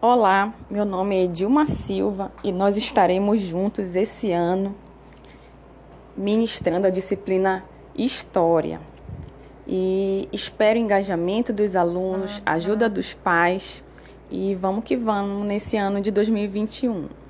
Olá, meu nome é Dilma Silva e nós estaremos juntos esse ano ministrando a disciplina História. E espero o engajamento dos alunos, ah, tá. ajuda dos pais e vamos que vamos nesse ano de 2021.